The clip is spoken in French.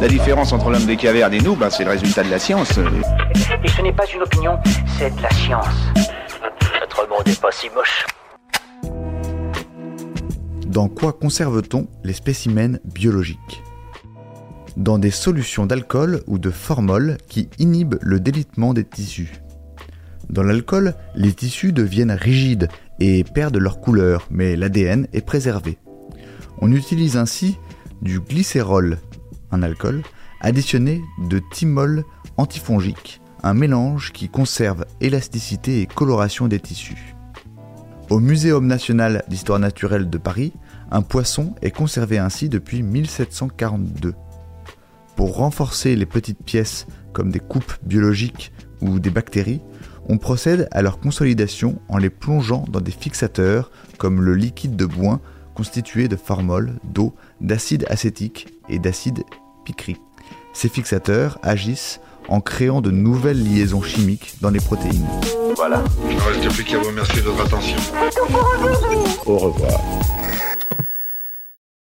La différence entre l'homme des cavernes et nous, ben, c'est le résultat de la science. Et ce n'est pas une opinion, c'est de la science. Notre monde n'est pas si moche. Dans quoi conserve-t-on les spécimens biologiques? Dans des solutions d'alcool ou de formol qui inhibent le délitement des tissus. Dans l'alcool, les tissus deviennent rigides et perdent leur couleur, mais l'ADN est préservé. On utilise ainsi du glycérol, un alcool, additionné de thymol antifongique, un mélange qui conserve élasticité et coloration des tissus. Au Muséum national d'histoire naturelle de Paris, un poisson est conservé ainsi depuis 1742. Pour renforcer les petites pièces comme des coupes biologiques ou des bactéries, on procède à leur consolidation en les plongeant dans des fixateurs comme le liquide de bois constitué de formol, d'eau, d'acide acétique et d'acide picrique. Ces fixateurs agissent en créant de nouvelles liaisons chimiques dans les protéines. Voilà. Il ne reste plus qu'à vous remercier de votre attention. Au revoir.